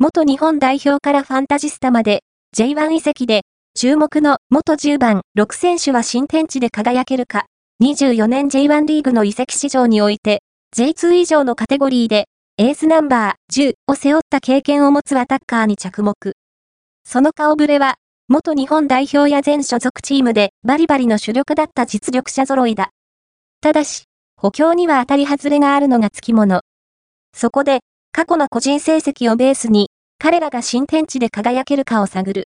元日本代表からファンタジスタまで J1 移籍で注目の元10番6選手は新天地で輝けるか24年 J1 リーグの移籍市場において J2 以上のカテゴリーでエースナンバー10を背負った経験を持つアタッカーに着目。その顔ぶれは、元日本代表や全所属チームでバリバリの主力だった実力者揃いだ。ただし、補強には当たり外れがあるのが付き物。そこで、過去の個人成績をベースに、彼らが新天地で輝けるかを探る。